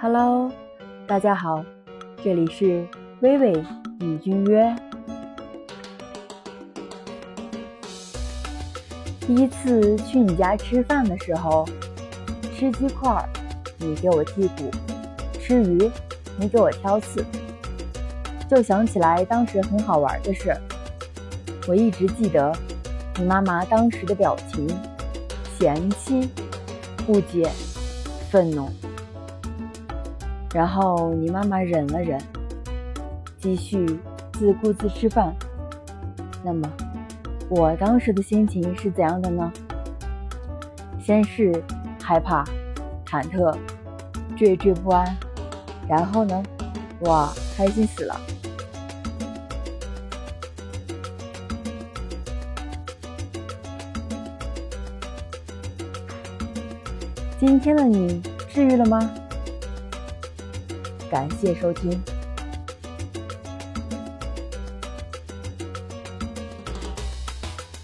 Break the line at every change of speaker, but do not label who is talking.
Hello，大家好，这里是微微与君约。第一次去你家吃饭的时候，吃鸡块，你给我剔骨；吃鱼，你给我挑刺。就想起来当时很好玩的事，我一直记得你妈妈当时的表情：嫌弃、不解、愤怒。然后你妈妈忍了忍，继续自顾自吃饭。那么，我当时的心情是怎样的呢？先是害怕、忐忑、惴惴不安，然后呢，哇，开心死了！今天的你治愈了吗？感谢收听。